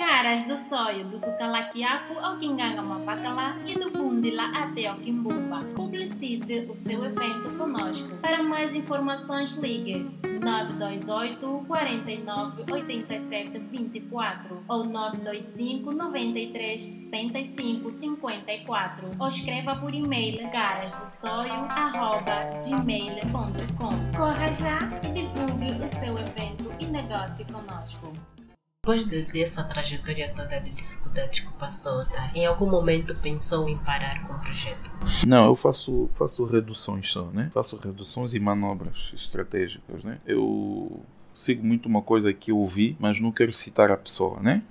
Caras do sonho do Cucalaquiaco ao Quinganga Mafacalá e do Bundila até ao Quimbumba. Publicite o seu evento conosco. Para mais informações, ligue 928 49 87 24 ou 925 93 75 54 ou escreva por e-mail garasdossoio.gmail.com Corra já e divulgue o seu evento e negócio conosco. Depois de, dessa trajetória toda de dificuldades que passou, tá? em algum momento pensou em parar com o projeto? Não, eu faço, faço reduções só, né? Faço reduções e manobras estratégicas, né? Eu sigo muito uma coisa que eu ouvi, mas não quero citar a pessoa, né?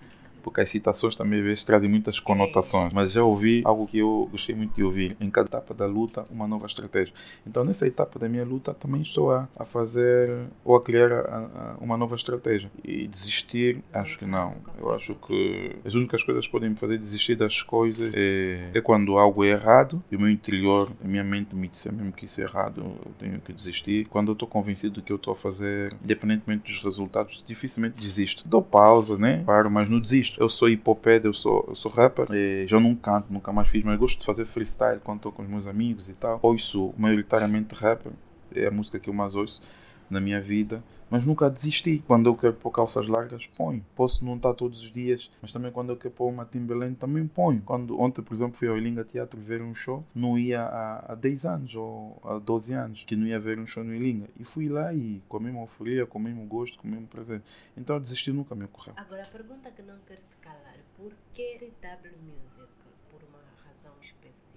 Porque as citações também às vezes trazem muitas conotações, mas já ouvi algo que eu gostei muito de ouvir. Em cada etapa da luta, uma nova estratégia. Então, nessa etapa da minha luta, também estou a, a fazer ou a criar a, a, uma nova estratégia. E desistir, acho que não. Eu acho que as únicas coisas que podem me fazer desistir das coisas é, é quando algo é errado e o meu interior, a minha mente me disser mesmo que isso é errado, eu tenho que desistir. Quando eu estou convencido do que eu estou a fazer, independentemente dos resultados, dificilmente desisto. Dou pausa, né? Paro, mas não desisto eu sou hipoped, eu sou, eu sou rapper, já não canto, nunca mais fiz, mas gosto de fazer freestyle quando estou com os meus amigos e tal. Ouço maioritariamente rapper, é a música que eu mais ouço na minha vida, mas nunca desisti. Quando eu quero pôr calças largas, ponho. Posso não estar todos os dias, mas também quando eu quero pôr uma Timberland, também ponho. Quando, ontem, por exemplo, fui ao Ilinga Teatro ver um show, não ia há, há 10 anos ou há 12 anos que não ia ver um show no Ilinga. E fui lá e com a mesma euforia, com o mesmo gosto, com o mesmo prazer. Então desistir nunca me ocorreu. Agora, a pergunta que não quer se calar, por que TW Music? Por uma razão específica?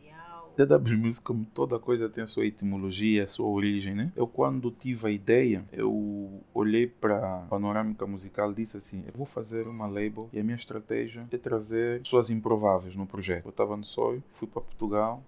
DW Music, como toda coisa, tem a sua etimologia, a sua origem, né? Eu, quando tive a ideia, eu olhei para a panorâmica musical e disse assim: eu vou fazer uma label e a minha estratégia é trazer pessoas improváveis no projeto. Eu estava no sonho, fui para Portugal,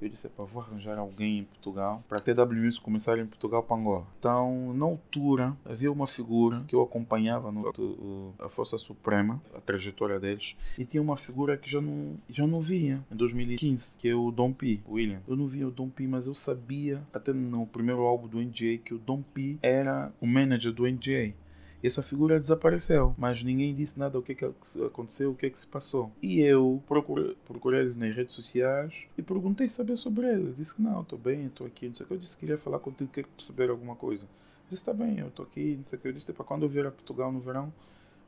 eu disse, pá, vou arranjar alguém em Portugal para a TW Music começar em Portugal para Angola. Então, na altura, havia uma figura que eu acompanhava no uh, a Força Suprema, a trajetória deles, e tinha uma figura que já não, já não via em 2015, que é o Dom P, William. Eu não via o Dom P, mas eu sabia, até no primeiro álbum do NGA, que o Dom P era o manager do NGA essa figura desapareceu, mas ninguém disse nada o que, é que aconteceu, o que é que se passou. E eu procurei, procurei ele nas redes sociais e perguntei saber sobre ele. Disse que não, estou bem, estou aqui, não sei o que. Eu disse que queria falar contigo, quer perceber alguma coisa. Disse, está bem, eu estou aqui, não sei o que. Eu disse, para quando eu vier a Portugal no verão,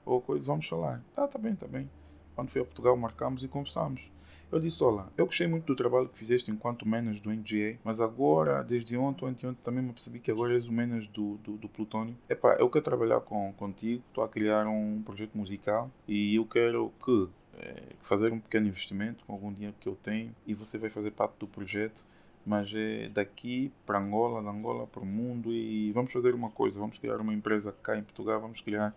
ou coisa, vamos falar. Tá, tá bem, tá bem. Quando fui a Portugal, marcamos e conversamos. Eu disse, olá, eu gostei muito do trabalho que fizeste enquanto manager do NGA, mas agora, desde ontem, ontem, ontem também me percebi que agora és o manager do, do, do Plutônio. Epá, eu quero trabalhar com, contigo, estou a criar um projeto musical e eu quero que é, fazer um pequeno investimento com algum dinheiro que eu tenho e você vai fazer parte do projeto mas é daqui para Angola, da Angola para o mundo e vamos fazer uma coisa, vamos criar uma empresa cá em Portugal, vamos criar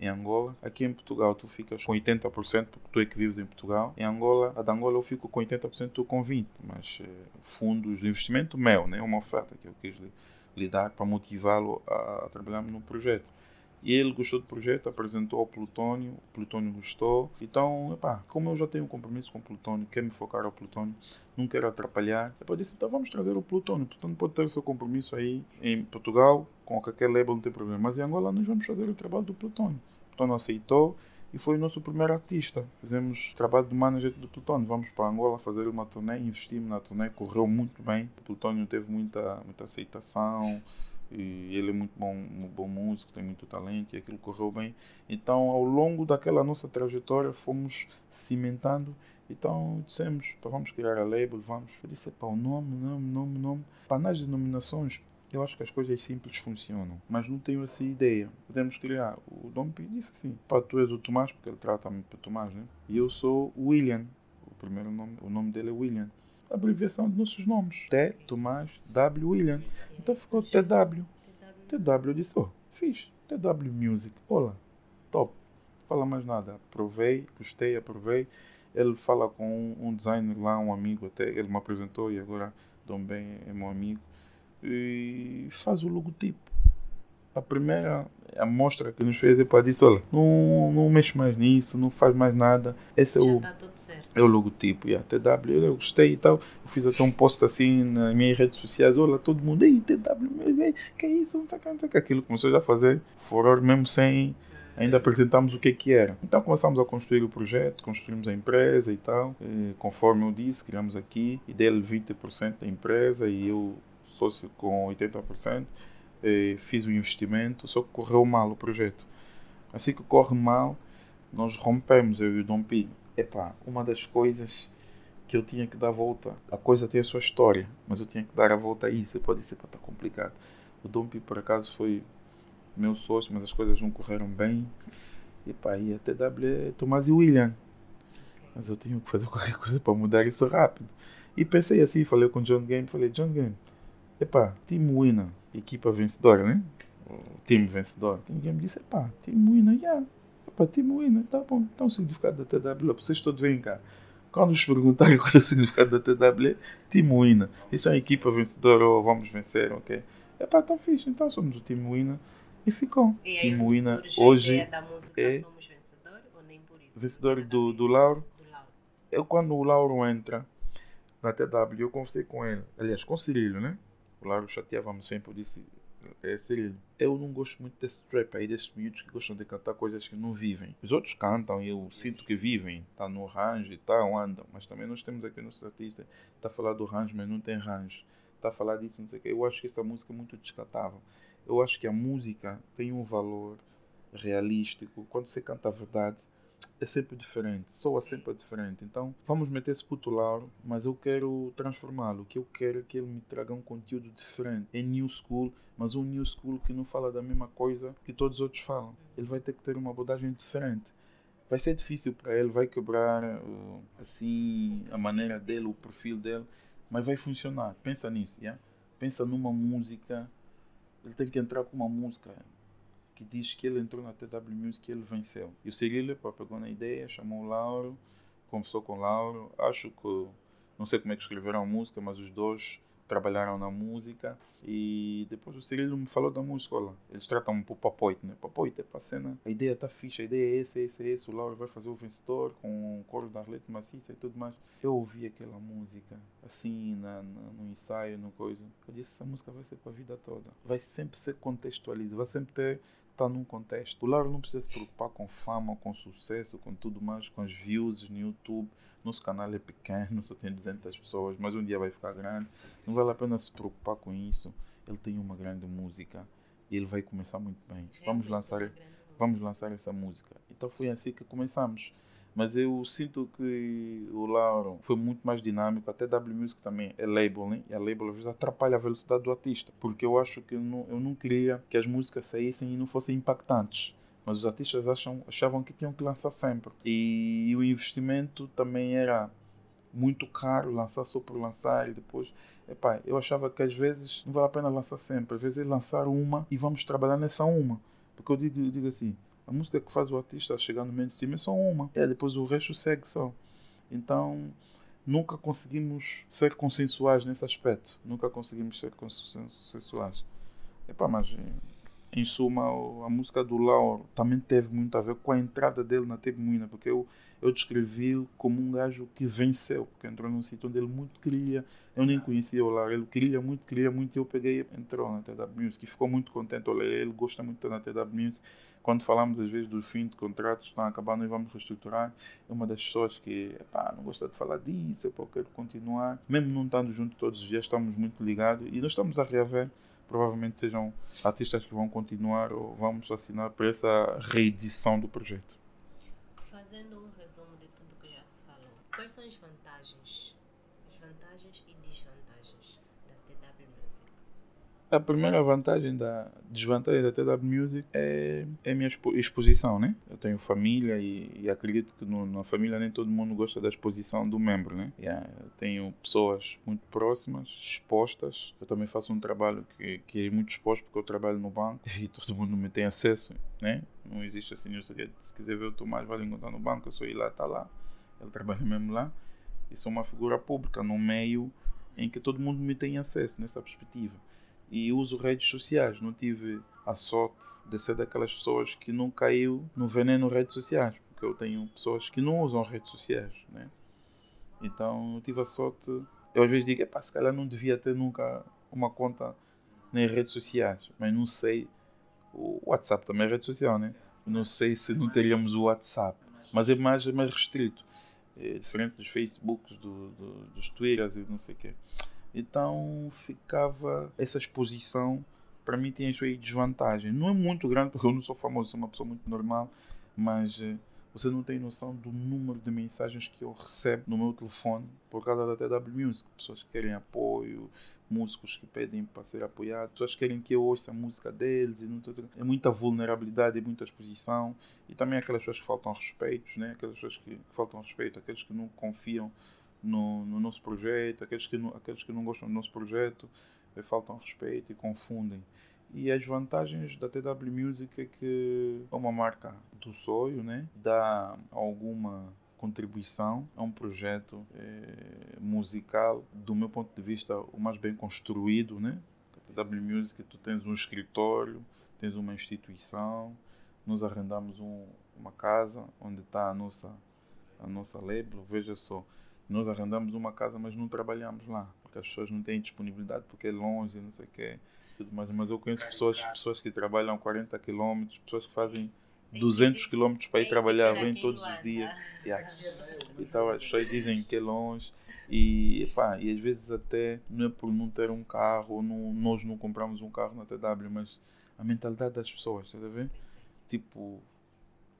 em Angola. Aqui em Portugal tu ficas com 80% porque tu é que vives em Portugal. Em Angola, a da Angola eu fico com 80%, tu com 20%, mas é, fundos de investimento meu, né? uma oferta que eu quis lhe dar para motivá-lo a, a trabalhar no projeto. E ele gostou do projeto, apresentou ao Plutônio, o Plutônio gostou. Então, epá, como eu já tenho um compromisso com o Plutônio, quero me focar ao Plutônio, não quero atrapalhar. Depois disse, então vamos trazer o Plutônio. O Plutônio pode ter o seu compromisso aí em Portugal, com qualquer label, não tem problema. Mas em Angola nós vamos fazer o trabalho do Plutônio. O Plutônio aceitou e foi o nosso primeiro artista. Fizemos trabalho de manager do Plutônio. Vamos para Angola fazer uma turnê, investimos na turnê, correu muito bem. O Plutônio teve muita, muita aceitação e ele é muito bom, um bom músico, tem muito talento e aquilo correu bem. Então, ao longo daquela nossa trajetória, fomos cimentando. Então, dissemos, pá, vamos criar a label, vamos. Eu disse, para o nome, nome, nome, nome. Para nas denominações, eu acho que as coisas simples funcionam, mas não tenho essa ideia. Podemos criar. O Dom P disse assim: pá, tu és o Tomás, porque ele trata-me para Tomás, né? E eu sou o William. O primeiro nome, o nome dele é William abreviação de nossos nomes. T, Tomás, W, William. Então ficou TW. TW, disse, oh, fiz. TW Music. Olá, top. Fala mais nada. Aprovei, gostei, aprovei. Ele fala com um, um designer lá, um amigo até. Ele me apresentou e agora Dom Bem é meu amigo. E faz o logotipo a primeira amostra que nos fez para dizer, olha, não, não mexe mais nisso, não faz mais nada. Esse é o, tá é o logotipo, yeah, TW, eu gostei e tal. Eu fiz até um post assim nas minhas redes sociais, olha, todo mundo, ei, TW, ei, que é isso, não tá, não tá, aquilo começou já a fazer furor mesmo sem, ainda apresentamos o que que era. Então começamos a construir o projeto, construímos a empresa e tal. E, conforme eu disse, criamos aqui e dele 20% da empresa e eu sócio com 80%. Fiz o investimento, só que correu mal o projeto. Assim que corre mal, nós rompemos, eu e o Dom Pi. Epá, uma das coisas que eu tinha que dar a volta. A coisa tem a sua história, mas eu tinha que dar a volta a isso. Pode ser para estar complicado. O Dom Pi, por acaso, foi meu sócio, mas as coisas não correram bem. E pá, e a TW é Tomás e William. Mas eu tinha que fazer qualquer coisa para mudar isso rápido. E pensei assim, falei com o John Game, falei, John Game, epá, Team Winner, equipa vencedora, né? O time vencedor. Team Game disse, Team Winner, já. Yeah. Epá, Team Winner, tá bom. Então o significado da TW, vocês todos vêm cá. Quando nos perguntarem qual é o significado da TW, Winner. Isso é uma equipa vencedora ou vamos vencer, ok? Epá, tá fixe, então somos o Winner. E ficou. E aí, surge hoje a ideia da música é Somos Vencedor ou nem por isso? vencedor do, do Lauro. Do Lauro. Eu, quando o Lauro entra na TW, eu conversei com ele. Aliás, com o Cirilo, né? O Lauro chateava-me sempre, eu disse, é Cirilo, eu não gosto muito desse trap aí, desses miúdos que gostam de cantar coisas que não vivem. Os outros cantam e eu sinto que vivem, tá no range e tal, andam. Mas também nós temos aqui nossos artistas, tá a falar do range, mas não tem range. Tá a falar disso, não sei o quê. Eu acho que essa música é muito descartável. Eu acho que a música tem um valor realístico. Quando você canta a verdade, é sempre diferente, soa sempre diferente. Então, vamos meter esse puto Lauro, mas eu quero transformá-lo. O que eu quero é que ele me traga um conteúdo diferente. É new school, mas um new school que não fala da mesma coisa que todos os outros falam. Ele vai ter que ter uma abordagem diferente. Vai ser difícil para ele, vai quebrar assim a maneira dele, o perfil dele, mas vai funcionar. Pensa nisso, yeah? Pensa numa música. Ele tem que entrar com uma música que diz que ele entrou na TW Music e ele venceu. E o Cirilo pegou na ideia, chamou o Lauro, conversou com o Lauro. Acho que, não sei como é que escreveram a música, mas os dois trabalharam na música. E depois o Cirilo me falou da música, olha, eles tratam por papoite, né? Papoite é para cena, a ideia tá fixa, a ideia é essa, essa, essa. O Lauro vai fazer o vencedor com o coro da Arlete Maciça e tudo mais. Eu ouvi aquela música, assim, na, na, no ensaio, no coisa. Eu disse, essa música vai ser para a vida toda. Vai sempre ser contextualizada, vai sempre ter está num contexto. O Lauro não precisa se preocupar com fama, com sucesso, com tudo mais, com as views no YouTube. Nosso canal é pequeno, só tem 200 pessoas, mas um dia vai ficar grande. Não vale a pena se preocupar com isso. Ele tem uma grande música e ele vai começar muito bem. Vamos Realmente lançar, vamos lançar essa música. Então foi assim que começamos. Mas eu sinto que o Lauro foi muito mais dinâmico. Até W Music também é label, né? E a label às vezes atrapalha a velocidade do artista. Porque eu acho que eu não, eu não queria que as músicas saíssem e não fossem impactantes. Mas os artistas acham, achavam que tinham que lançar sempre. E o investimento também era muito caro, lançar só por lançar e depois. Epá, eu achava que às vezes não vale a pena lançar sempre. Às vezes é lançar uma e vamos trabalhar nessa uma. Porque eu digo, eu digo assim, a música que faz o artista chegar no mainstream é só uma. É, depois o resto segue só. Então, nunca conseguimos ser consensuais nesse aspecto. Nunca conseguimos ser consensuais. Epá, mas em suma, a música do Lauro também teve muito a ver com a entrada dele na Temuína, porque eu, eu descrevi-lo como um gajo que venceu, porque entrou num sítio onde ele muito queria. Eu nem conhecia o Lauro, ele queria muito, queria muito, e eu peguei e entrou na TW Music e ficou muito contente. Olha, ele gosta muito de na TW Music. Quando falamos às vezes do fim de contratos, estão a acabar, nós vamos reestruturar. É uma das pessoas que não gosta de falar disso, eu quero continuar. Mesmo não estando junto todos os dias, estamos muito ligados e nós estamos a reaver provavelmente sejam artistas que vão continuar ou vamos assinar por essa reedição do projeto. Fazendo um resumo de tudo que já se falou, quais são as vantagens, as vantagens e desvantagens da TW Music? A primeira vantagem da desvantagem da TW Music é, é a minha expo- exposição, né? Eu tenho família e, e acredito que no- na família nem todo mundo gosta da exposição do membro, né? Yeah, tenho pessoas muito próximas, expostas. Eu também faço um trabalho que, que é muito exposto porque eu trabalho no banco e todo mundo me tem acesso, né? Não existe assim nenhum segredo. Se quiser ver o Tomás, vai encontrar no banco, eu sou ir lá, tá lá. Ele trabalha mesmo lá. E sou uma figura pública no meio em que todo mundo me tem acesso nessa perspectiva e uso redes sociais. Não tive a sorte de ser daquelas pessoas que não caiu no veneno redes sociais, porque eu tenho pessoas que não usam redes sociais, né? Então eu tive a sorte. Eu às vezes digo, epá, se calhar não devia ter nunca uma conta nas redes sociais, mas não sei. O WhatsApp também é rede social, né? não sei se não teríamos o WhatsApp, mas é mais, é mais restrito. É diferente dos Facebooks, do, do, dos Twitters e não sei o quê. Então ficava essa exposição, para mim tem isso aí desvantagem. Não é muito grande, porque eu não sou famoso, sou uma pessoa muito normal, mas eh, você não tem noção do número de mensagens que eu recebo no meu telefone por causa da TW Music. Pessoas que querem apoio, músicos que pedem para ser apoiado, pessoas que querem que eu ouça a música deles. É muita vulnerabilidade e muita exposição. E também aquelas pessoas que faltam respeito, né? aquelas pessoas que faltam respeito, aqueles que não confiam no, no, nosso projeto, aqueles que, não, aqueles que não gostam do nosso projeto, eh, faltam respeito e confundem. E as vantagens da TW Music é que é uma marca do sonho, né? dá alguma contribuição a um projeto é, musical, do meu ponto de vista, o mais bem construído. Né? A TW Music, tu tens um escritório, tens uma instituição, nós arrendamos um, uma casa onde está a nossa, a nossa label, veja só, nós arrendamos uma casa, mas não trabalhamos lá, porque as pessoas não têm disponibilidade, porque é longe, não sei o quê tudo mais, mas eu conheço pessoas, pessoas que trabalham 40 km, pessoas que fazem 200 km para ir trabalhar, vêm todos os dias. Yeah. Então as pessoas dizem que é longe. E, epá, e às vezes até não é por não ter um carro, não, nós não compramos um carro na TW, mas a mentalidade das pessoas, está a ver? Tipo,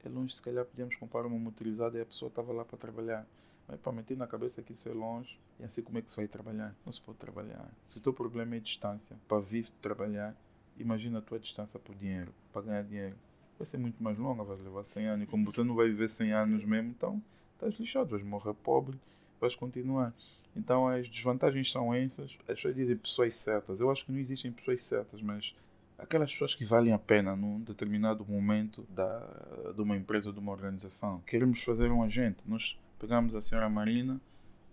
é longe, se calhar podíamos comprar uma motorizada e a pessoa estava lá para trabalhar. Mas para meter na cabeça que isso é longe, e assim como é que se vai trabalhar? Não se pode trabalhar. Se o teu problema é distância, para vir trabalhar, imagina a tua distância por dinheiro, para ganhar dinheiro. Vai ser muito mais longa, vai levar 100 anos. E como você não vai viver 100 anos mesmo, então estás lixado, vais morrer pobre, vais continuar. Então as desvantagens são essas. As pessoas dizem pessoas certas. Eu acho que não existem pessoas certas, mas aquelas pessoas que valem a pena num determinado momento da, de uma empresa, de uma organização. Queremos fazer um agente. Nós Pegamos a senhora Marina,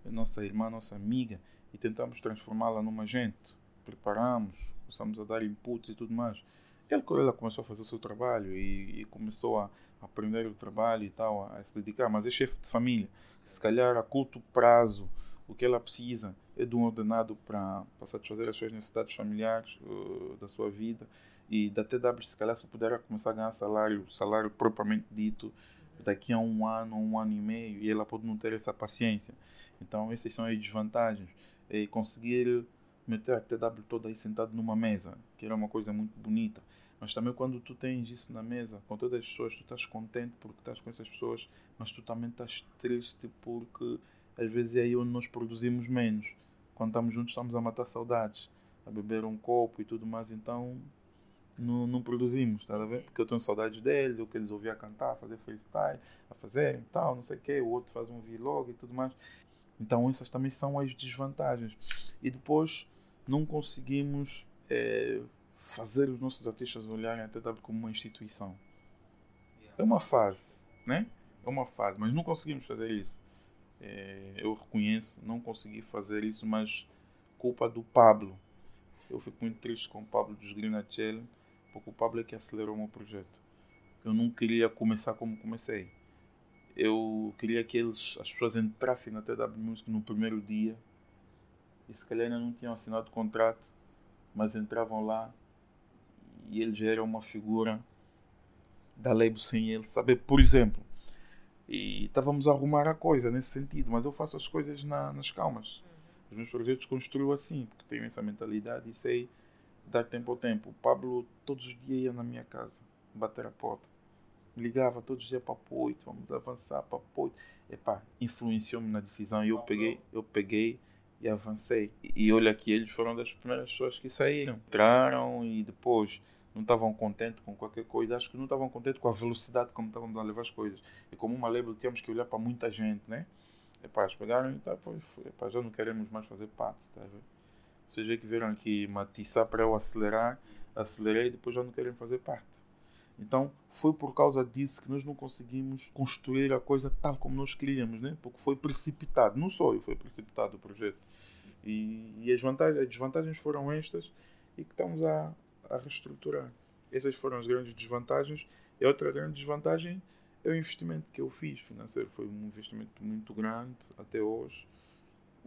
nossa irmã, nossa amiga, e tentamos transformá-la numa agente. Preparamos, começamos a dar inputs e tudo mais. Ela, ela começou a fazer o seu trabalho e, e começou a aprender o trabalho e tal, a, a se dedicar, mas é chefe de família. Se calhar a curto prazo, o que ela precisa é de um ordenado para satisfazer as suas necessidades familiares uh, da sua vida e da TW se calhar se puder começar a ganhar salário, salário propriamente dito daqui a um ano, um ano e meio, e ela pode não ter essa paciência. Então, essas são as desvantagens. E conseguir meter a TW toda aí sentado numa mesa, que era uma coisa muito bonita. Mas também quando tu tens isso na mesa, com todas as pessoas, tu estás contente porque estás com essas pessoas, mas tu também estás triste porque às vezes é aí onde nós produzimos menos. Quando estamos juntos, estamos a matar saudades, a beber um copo e tudo mais. Então, não, não produzimos, tá a ver? Porque eu tenho saudades deles, eu que eles ouviam cantar, fazer freestyle, a fazer e tal, não sei o quê, o outro faz um vlog e tudo mais. Então essas também são as desvantagens. E depois não conseguimos é, fazer os nossos artistas olharem a TW como uma instituição. É uma fase, né? É uma fase, mas não conseguimos fazer isso. É, eu reconheço, não consegui fazer isso, mas culpa do Pablo. Eu fico muito triste com o Pablo dos Grinachel porque o Pablo é que acelerou o meu projeto. Eu não queria começar como comecei. Eu queria que eles, as pessoas entrassem na TW Music no primeiro dia e se calhar ainda não tinham assinado o contrato, mas entravam lá e ele já era uma figura da label sem ele saber, por exemplo. E estávamos a arrumar a coisa nesse sentido, mas eu faço as coisas na, nas calmas. Os meus projetos construo assim, porque tenho essa mentalidade e sei dar tempo ao tempo. O Pablo todos os dias ia na minha casa, bater a porta. Ligava todos os dias para apoio, vamos avançar para apoio. Epá, influenciou-me na decisão e eu peguei, eu peguei e avancei. E, e olha que eles foram das primeiras pessoas que saíram. Entraram e depois não estavam contentes com qualquer coisa. Acho que não estavam contentes com a velocidade como estavam a levar as coisas. E como uma label tínhamos que olhar para muita gente, né? Epá, eles pegaram e tá, pois, epá, já não queremos mais fazer parte, tá vendo? Vocês que viram aqui matiçar para eu acelerar, acelerei e depois já não querem fazer parte. Então foi por causa disso que nós não conseguimos construir a coisa tal como nós queríamos, né? porque foi precipitado, não só eu, foi precipitado o projeto. E, e as, vantagens, as desvantagens foram estas e que estamos a, a reestruturar. Essas foram as grandes desvantagens. E outra grande desvantagem é o investimento que eu fiz financeiro. Foi um investimento muito grande até hoje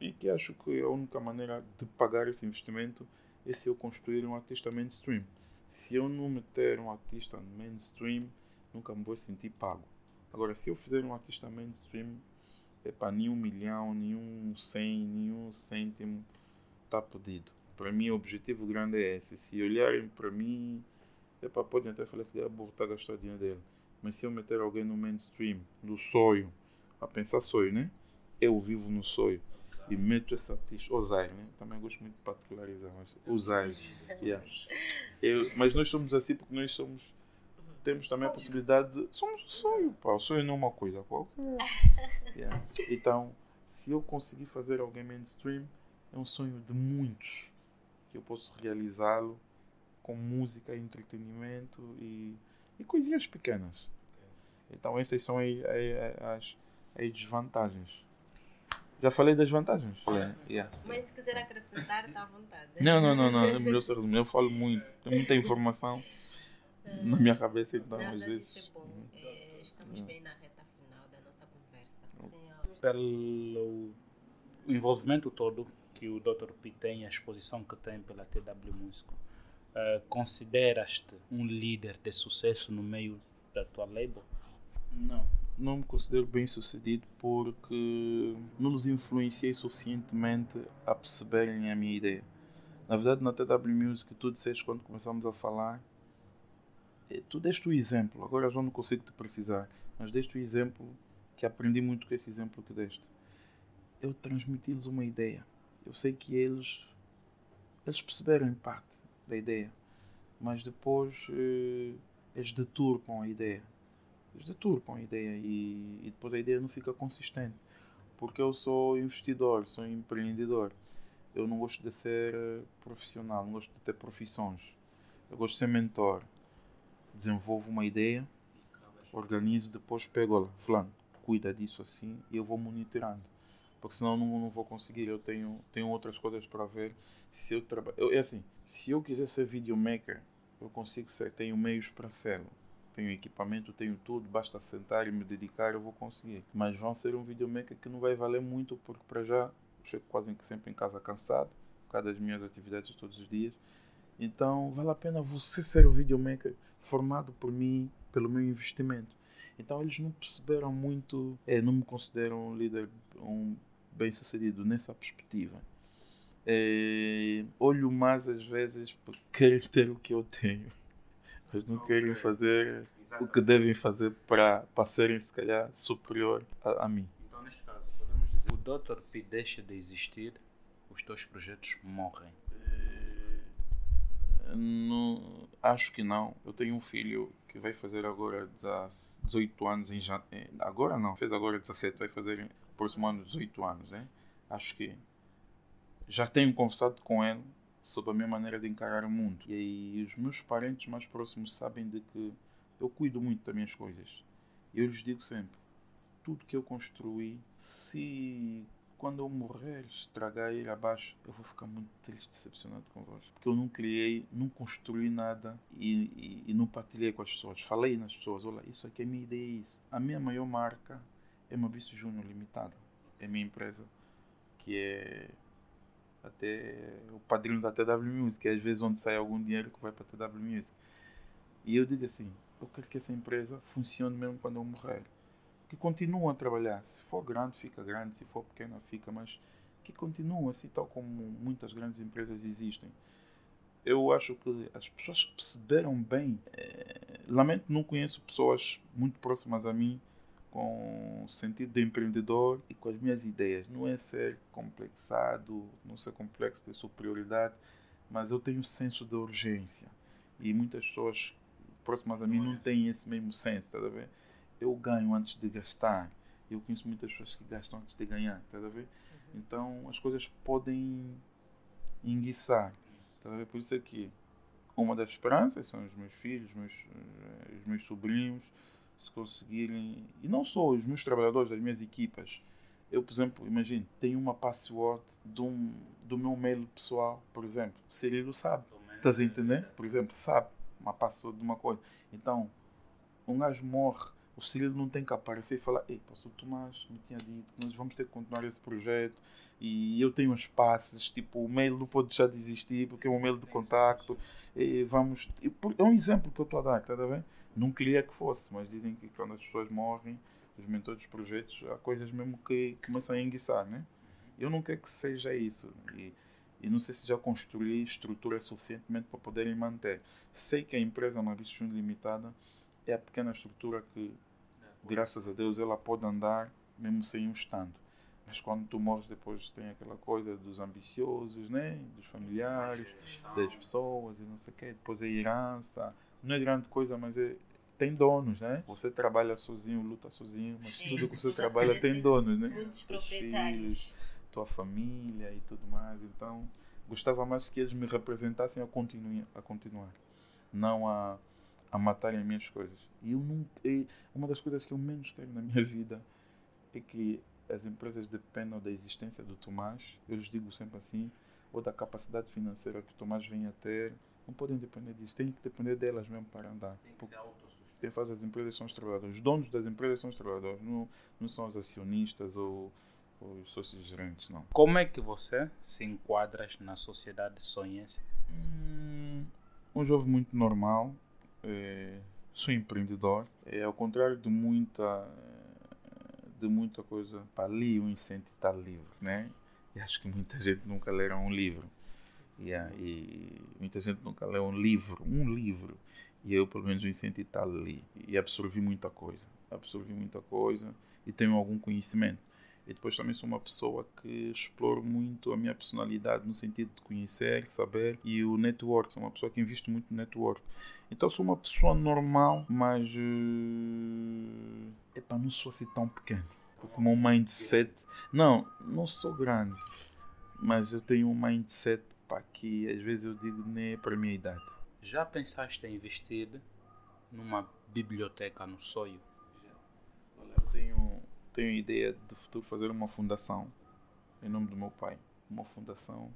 e que acho que a única maneira de pagar esse investimento é se eu construir um artista mainstream. Se eu não meter um artista mainstream, nunca me vou sentir pago. Agora, se eu fizer um artista mainstream, é para nenhum milhão, nenhum cem, nenhum cêntimo está pedido. Para mim, o objetivo grande é esse. Se olharem para mim, é para podem até falar que é burro, está gastando dinheiro dele. Mas se eu meter alguém no mainstream, no sonho, a pensar sonho, né? Eu vivo no sonho e meto Osair, né? Também gosto muito de particularizar, mas Osair. Yeah. Eu, mas nós somos assim porque nós somos. Temos também a possibilidade de. Somos sonho, pá. O sonho não é uma coisa qualquer. Yeah. Então, se eu conseguir fazer alguém mainstream, é um sonho de muitos que eu posso realizá-lo com música, entretenimento e, e coisinhas pequenas. Então, essas são as, as desvantagens. Já falei das vantagens? Falei. Yeah. Mas se quiser acrescentar, está à vontade. Não, não, não, não. É melhor ser Eu falo muito. Tem muita informação na minha cabeça, então Nada às vezes. é bom. É, estamos bem na reta final da nossa conversa. Pelo envolvimento todo que o Dr. P tem, a exposição que tem pela TW Músico, eh, consideras-te um líder de sucesso no meio da tua label? Não. Não me considero bem sucedido porque não lhes influenciei suficientemente a perceberem a minha ideia. Na verdade, na TW Music, tu disseste quando começamos a falar, eh, tu deste o exemplo, agora já não consigo te precisar, mas deste o exemplo que aprendi muito com esse exemplo que deste. Eu transmiti-lhes uma ideia. Eu sei que eles, eles perceberam parte da ideia, mas depois eh, eles deturpam a ideia deturpam a ideia e, e depois a ideia não fica consistente. Porque eu sou investidor, sou empreendedor. Eu não gosto de ser eh, profissional, não gosto de ter profissões. Eu gosto de ser mentor. Desenvolvo uma ideia, organizo, depois pego, olha, fulano, cuida disso assim e eu vou monitorando. Porque senão não, não vou conseguir. Eu tenho, tenho outras coisas para ver. Se eu trabalho. É assim, se eu quiser ser videomaker, eu consigo ser, tenho meios para ser tenho equipamento, tenho tudo, basta sentar e me dedicar, eu vou conseguir. Mas vão ser um videomaker que não vai valer muito, porque para já chego quase que sempre em casa cansado, por causa das minhas atividades todos os dias. Então vale a pena você ser um videomaker formado por mim, pelo meu investimento. Então eles não perceberam muito, é, não me consideram um líder um bem sucedido nessa perspectiva. É, olho mais às vezes porque querem ter o que eu tenho mas não querem fazer o que devem fazer para, serem, se calhar, superior a, a mim. Então, neste caso, podemos dizer: o Dr. P deixa de existir, os teus projetos morrem. Não, acho que não. Eu tenho um filho que vai fazer agora 18 anos em jan... Agora não, fez agora 17, vai fazer próximo ano 18 anos. Né? Acho que já tenho conversado com ele sobre a minha maneira de encarar o mundo. E aí os meus parentes mais próximos sabem de que eu cuido muito das minhas coisas. Eu lhes digo sempre, tudo que eu construí, se quando eu morrer estragar ir abaixo, eu vou ficar muito triste, decepcionado convosco. Porque eu não criei, não construí nada e, e, e não partilhei com as pessoas. Falei nas pessoas, olha, isso aqui é minha ideia, isso. A minha maior marca é Mabício Júnior Limitada. É minha empresa, que é até o padrinho da TW Music, que é às vezes onde sai algum dinheiro que vai para a TW Music. E eu digo assim, eu quero que essa empresa funcione mesmo quando eu morrer. Que continuem a trabalhar. Se for grande, fica grande. Se for pequena, fica. Mas que continuem assim, tal como muitas grandes empresas existem. Eu acho que as pessoas que perceberam bem... É, lamento, não conheço pessoas muito próximas a mim com o sentido de empreendedor e com as minhas ideias. Não é ser complexado, não ser complexo de superioridade, mas eu tenho senso de urgência. E muitas pessoas próximas a mim não têm esse mesmo senso, tá a ver? Eu ganho antes de gastar. Eu conheço muitas pessoas que gastam antes de ganhar, tá a ver? Então as coisas podem enguiçar, tá a ver? Por isso é que uma das esperanças são os meus filhos, meus, os meus sobrinhos, se conseguirem, e não só os meus trabalhadores, das minhas equipas. Eu, por exemplo, imagino, tenho uma password do, um, do meu mail pessoal, por exemplo. O Cirilo sabe. Estás a entender? Por exemplo, sabe uma password de uma coisa. Então, um gajo morre, o Cirilo não tem que aparecer e falar: Ei, pastor Tomás me tinha dito que nós vamos ter que continuar esse projeto e eu tenho as passes, tipo, o mail não pode deixar de existir porque é um mail de contacto. E vamos. É um exemplo que eu estou a dar, está a ver? Não queria que fosse, mas dizem que quando as pessoas morrem, os mentores dos projetos, há coisas mesmo que começam a enguiçar, né? Eu não quero que seja isso. E, e não sei se já construí estrutura suficientemente para poderem manter. Sei que a empresa Maurício Júnior Limitada é a pequena estrutura que, graças a Deus, ela pode andar mesmo sem um estando. Mas quando tu morres depois tem aquela coisa dos ambiciosos, né? Dos familiares, das pessoas e não sei o quê. Depois a herança. Não é grande coisa, mas é, tem donos, né? Você trabalha sozinho, luta sozinho, mas Sim. tudo que você trabalha tem donos, né? Muitos Os proprietários. tua família e tudo mais. Então, gostava mais que eles me representassem a, continue, a continuar, não a, a matarem as minhas coisas. E eu não, e uma das coisas que eu menos quero na minha vida é que as empresas dependam da existência do Tomás. Eu lhes digo sempre assim, ou da capacidade financeira que o Tomás venha a ter. Não podem depender disso, têm que depender delas mesmo para andar. Porque quem faz as empresas são os trabalhadores. Os donos das empresas são os trabalhadores, não, não são os acionistas ou, ou os sócios gerentes, não. Como é que você se enquadra na sociedade sonhense? Hum, um jovem muito normal, eh, sou empreendedor, é ao contrário de muita de muita coisa para li um incentivo está livre, né? E acho que muita gente nunca lerá um livro. Yeah, e muita gente nunca lê um livro, um livro. E eu, pelo menos, o incentivo está ali. E absorvi muita coisa. Absorvi muita coisa e tenho algum conhecimento. E depois também sou uma pessoa que exploro muito a minha personalidade no sentido de conhecer, saber e o network. Sou uma pessoa que investe muito no network. Então sou uma pessoa normal, mas. Uh, epá, não sou assim tão pequeno. Porque o meu mindset. Não, não sou grande. Mas eu tenho um mindset pá, que às vezes eu digo nem é para a minha idade. Já pensaste em investir numa biblioteca no sonho? Olha, eu tenho, tenho ideia de futuro fazer uma fundação em nome do meu pai. Uma fundação.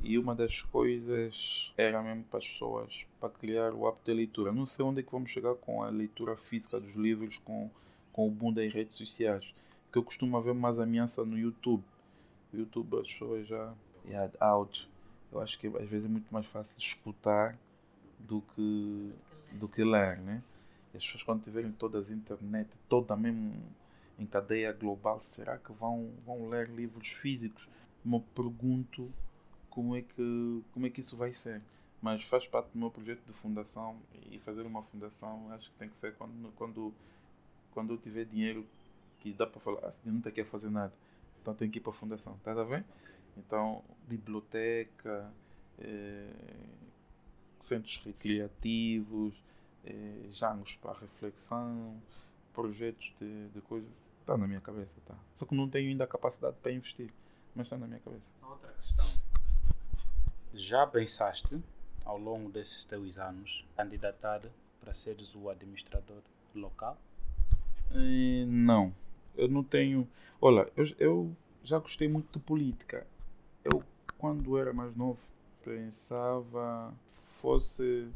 E uma das coisas era mesmo para as pessoas, para criar o hábito de leitura. Não sei onde é que vamos chegar com a leitura física dos livros, com, com o boom das redes sociais. Que eu costumo ver mais ameaça no YouTube. No YouTube as pessoas já. Yeah, áudio. Eu acho que às vezes é muito mais fácil escutar do que, do que ler, né? E as pessoas quando tiverem todas a internet, toda mesmo em cadeia global, será que vão, vão ler livros físicos? Me pergunto como é que como é que isso vai ser. Mas faz parte do meu projeto de fundação e fazer uma fundação acho que tem que ser quando quando quando eu tiver dinheiro que dá para falar, assim, não tem que fazer nada, então tem que ir para a fundação, tá a ver? Então biblioteca, eh, centros recreativos, eh, jangos para reflexão, projetos de, de coisas. Está na minha cabeça, tá. Só que não tenho ainda a capacidade para investir, mas está na minha cabeça. Outra questão. Já pensaste, ao longo desses teus anos, candidatar para seres o administrador local? Eh, não, eu não tenho. Olha, eu, eu já gostei muito de política. Eu, quando era mais novo, pensava fosse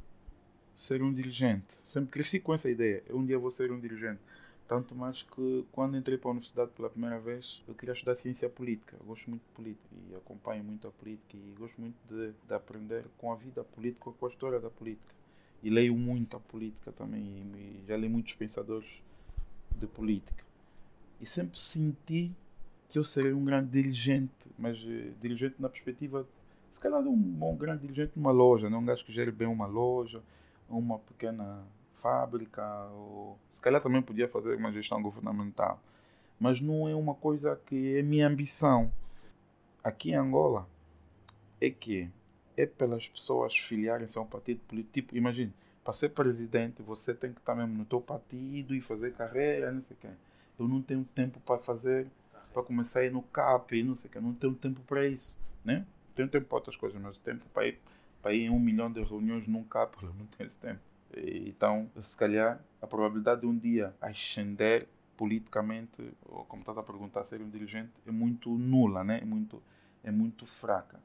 ser um dirigente. Sempre cresci com essa ideia. Um dia vou ser um dirigente. Tanto mais que quando entrei para a universidade pela primeira vez, eu queria estudar ciência política. Eu gosto muito de política e acompanho muito a política e gosto muito de, de aprender com a vida política, com a história da política. E leio muito a política também e, já li muitos pensadores de política. E sempre senti que eu seria um grande dirigente, mas eh, dirigente na perspectiva, se calhar de um bom grande dirigente numa loja, não um gajo que gere bem uma loja, uma pequena fábrica, ou se calhar também podia fazer uma gestão governamental. Mas não é uma coisa que é minha ambição. Aqui em Angola é que é pelas pessoas filiarem-se a um partido político. Tipo, imagine, para ser presidente você tem que estar mesmo no teu partido e fazer carreira, não sei o quê. Eu não tenho tempo para fazer, para começar a ir no CAP não sei o quê. Eu não tenho tempo para isso, né? Tenho tempo para outras coisas, mas tempo para ir, para ir em um milhão de reuniões num CAP, eu não tenho esse tempo. Então, se calhar, a probabilidade de um dia ascender politicamente, ou como estás a perguntar, ser um dirigente, é muito nula, né? é, muito, é muito fraca.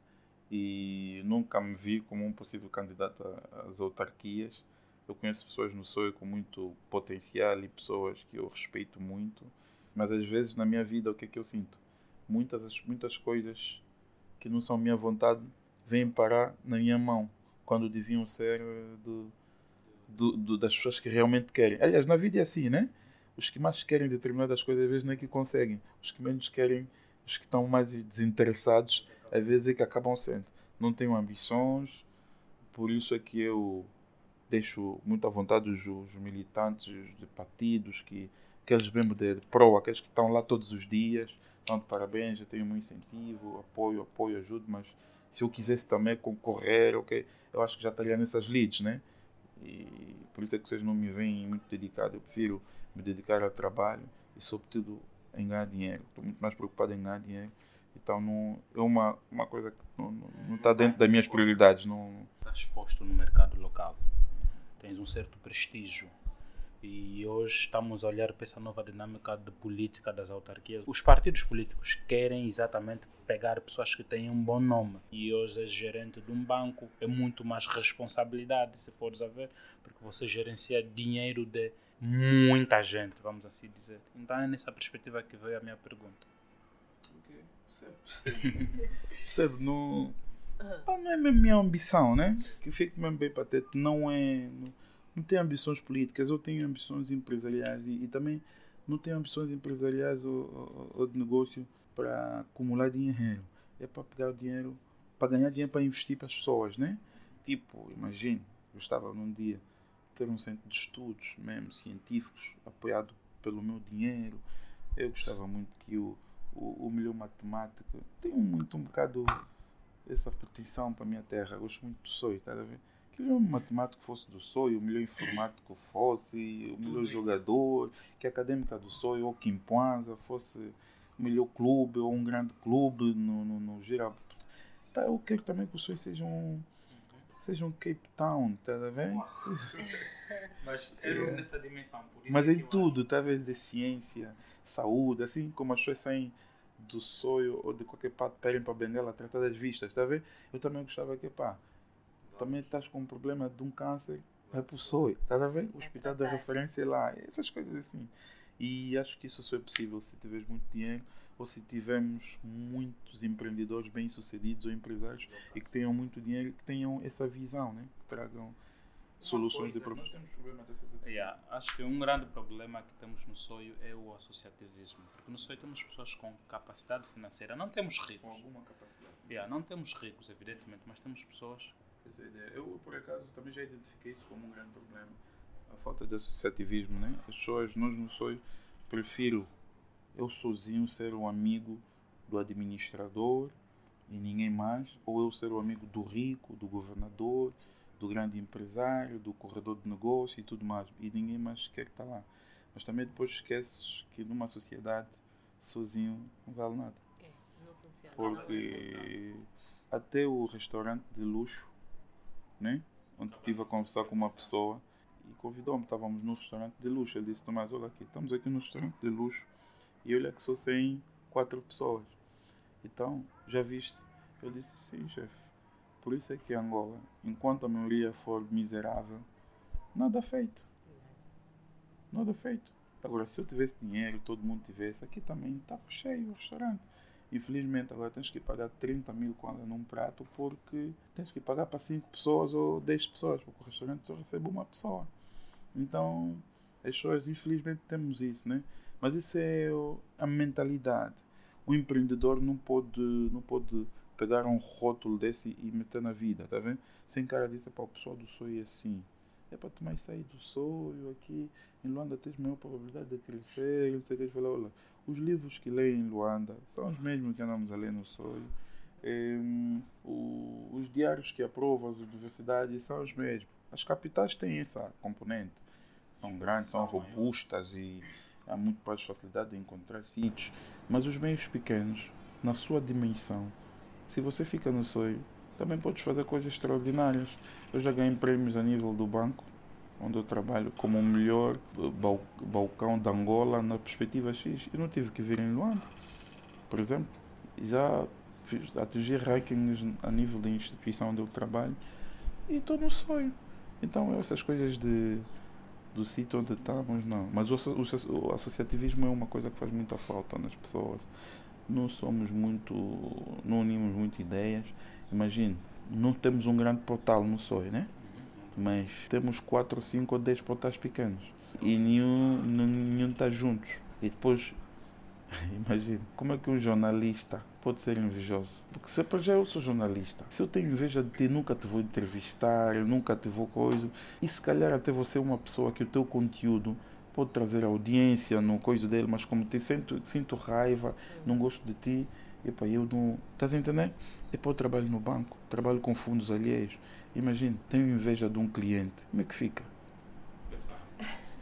E nunca me vi como um possível candidato às autarquias. Eu conheço pessoas no SOE com muito potencial e pessoas que eu respeito muito, mas às vezes na minha vida o que é que eu sinto? Muitas, muitas coisas que não são minha vontade vêm parar na minha mão, quando deviam ser do, do, do, das pessoas que realmente querem. Aliás, na vida é assim, né? Os que mais querem determinadas coisas, às vezes, não é que conseguem. Os que menos querem, os que estão mais desinteressados, às vezes é que acabam sendo. Não tenho ambições, por isso é que eu deixo muito à vontade os, os militantes de partidos, que, aqueles mesmo de, de pro, aqueles que estão lá todos os dias, de parabéns, eu tenho um incentivo, apoio, apoio, ajudo, mas se eu quisesse também concorrer, ok, eu acho que já estaria nessas leads, né? E por isso é que vocês não me veem muito dedicado. Eu prefiro me dedicar ao trabalho e, sobretudo, em ganhar dinheiro. Estou muito mais preocupado em ganhar dinheiro. Então, não, é uma, uma coisa que não, está dentro das minhas prioridades. Não... Estás exposto no mercado local. Tens um certo prestígio e hoje estamos a olhar para essa nova dinâmica de política das autarquias. Os partidos políticos querem exatamente pegar pessoas que têm um bom nome. E hoje, ser gerente de um banco é muito mais responsabilidade, se fores a ver, porque você gerencia dinheiro de muita gente, vamos assim dizer. Então é nessa perspectiva que veio a minha pergunta. Ok, percebe, percebe. Não, não é mesmo minha ambição, né? Que fique mesmo bem patente. Não é. Não, não tenho ambições políticas, eu tenho ambições empresariais e, e também não tenho ambições empresariais ou, ou, ou, de negócio para acumular dinheiro. É para pegar o dinheiro, para ganhar dinheiro para investir para as pessoas, né? Tipo, imagine, eu estava num dia ter um centro de estudos mesmo científicos apoiado pelo meu dinheiro. Eu gostava muito que o, o, o melhor matemático tenho muito um bocado essa petição para a minha terra. Gosto muito do sonho, está a ver? O matemático fosse do sonho, o melhor informático fosse, o melhor jogador, que a acadêmica do sonho ou Quimpanza fosse o melhor clube ou um grande clube no, no, no geral. Tá, eu quero também que o sonho seja um, seja um Cape Town, tá a ver? Mas é nessa dimensão. Mas é em tudo, talvez de ciência, saúde, assim como as pessoas saem do sonho ou de qualquer parte para irem para Benguela tratar das vistas, tá a ver? Eu também gostava que, pá, também estás com um problema de um câncer, vai para o SOI, estás a ver? O hospital da referência é lá, essas coisas assim. E acho que isso só é possível se tiveres muito dinheiro ou se tivermos muitos empreendedores bem-sucedidos ou empresários e que tenham muito dinheiro e que tenham essa visão, né? que tragam soluções de problemas. Nós temos problema yeah, Acho que um grande problema que temos no sonho é o associativismo. Porque no sonho temos pessoas com capacidade financeira. Não temos ricos. Com alguma capacidade. Yeah, não temos ricos, evidentemente, mas temos pessoas essa ideia. Eu, por acaso, também já identifiquei isso como um grande problema. A falta de associativismo, né? As pessoas, nós não sou, prefiro eu sozinho ser um amigo do administrador e ninguém mais, ou eu ser o um amigo do rico, do governador, do grande empresário, do corredor de negócio e tudo mais, e ninguém mais quer estar lá. Mas também depois esqueces que numa sociedade sozinho não vale nada. É, não funciona. Porque até o restaurante de luxo né? Onde estive a conversar com uma pessoa e convidou-me. Estávamos num restaurante de luxo. Ele disse: Tomás, olha aqui, estamos aqui num restaurante de luxo e olha que só sem quatro pessoas. Então, já viste? Eu disse: Sim, chefe. Por isso é que Angola, enquanto a maioria for miserável, nada feito. Nada feito. Agora, se eu tivesse dinheiro, todo mundo tivesse, aqui também estava cheio o restaurante. Infelizmente agora tens que pagar 30 mil quando num prato porque tens que pagar para 5 pessoas ou 10 pessoas, porque o restaurante só recebe uma pessoa. Então, as pessoas, infelizmente, temos isso, né? Mas isso é a mentalidade. O empreendedor não pode, não pode pegar um rótulo desse e meter na vida, tá vendo? Sem cara disso, para o pessoal do sonho é assim. É para tu mais sair do sonho aqui. Em Luanda tens maior probabilidade de crescer, não sei o que. Falar, os livros que leio em Luanda são os mesmos que andamos a ler no Sonho. Um, o, os diários que aprovam as universidades são os mesmos. As capitais têm essa componente. São grandes, são robustas e há muito mais facilidade de encontrar sítios. Mas os meios pequenos, na sua dimensão, se você fica no sonho, também podes fazer coisas extraordinárias. Eu já ganhei prêmios a nível do banco onde eu trabalho como o melhor balcão de Angola na perspectiva X. Eu não tive que vir em Luanda, por exemplo. Já fiz, atingi rankings a nível da instituição onde eu trabalho e estou no sonho. Então, essas coisas de, do sítio onde estamos, não. Mas o, o, o associativismo é uma coisa que faz muita falta nas pessoas. Não somos muito. não unimos muito ideias. Imagine, não temos um grande portal no sonho, né? Mas temos 4, 5 ou 10 portais pequenos e nenhum nenhum está juntos. E depois, imagina, como é que um jornalista pode ser invejoso? Porque se para já eu sou jornalista, se eu tenho inveja de ti, nunca te vou entrevistar, eu nunca te vou coisa, e se calhar até você é uma pessoa que o teu conteúdo pode trazer audiência no coisa dele, mas como te sinto, sinto raiva, não gosto de ti, epa, eu não. Estás a entender? Depois eu trabalho no banco, trabalho com fundos alheios. Imagina, tenho inveja de um cliente, como é que fica?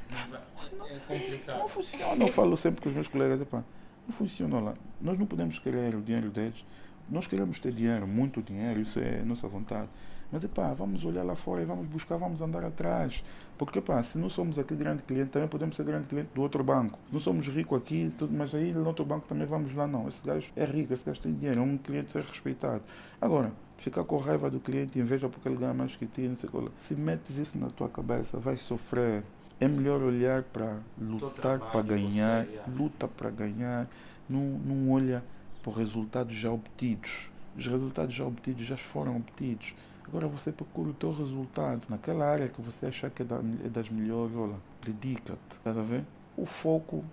É complicado. Não funciona. Eu falo sempre com os meus colegas, epá, não funciona lá. Nós não podemos querer o dinheiro deles. Nós queremos ter dinheiro, muito dinheiro, isso é nossa vontade. Mas epá, vamos olhar lá fora e vamos buscar, vamos andar atrás. Porque epá, se não somos aqui grande cliente, também podemos ser grande cliente do outro banco. Não somos ricos aqui, tudo, mas aí no outro banco também vamos lá. Não, esse gajo é rico, esse gajo tem dinheiro, é um cliente ser respeitado. Agora, ficar com raiva do cliente, inveja porque ele ganha mais que ti, não sei qual. Se metes isso na tua cabeça, vais sofrer. É melhor olhar para lutar para ganhar, você, yeah. luta para ganhar, não, não olha para os resultados já obtidos. Os resultados já obtidos já foram obtidos. Agora você procura o teu resultado naquela área que você achar que é, da- é das melhores, olha, dedica-te. Estás a ver? O foco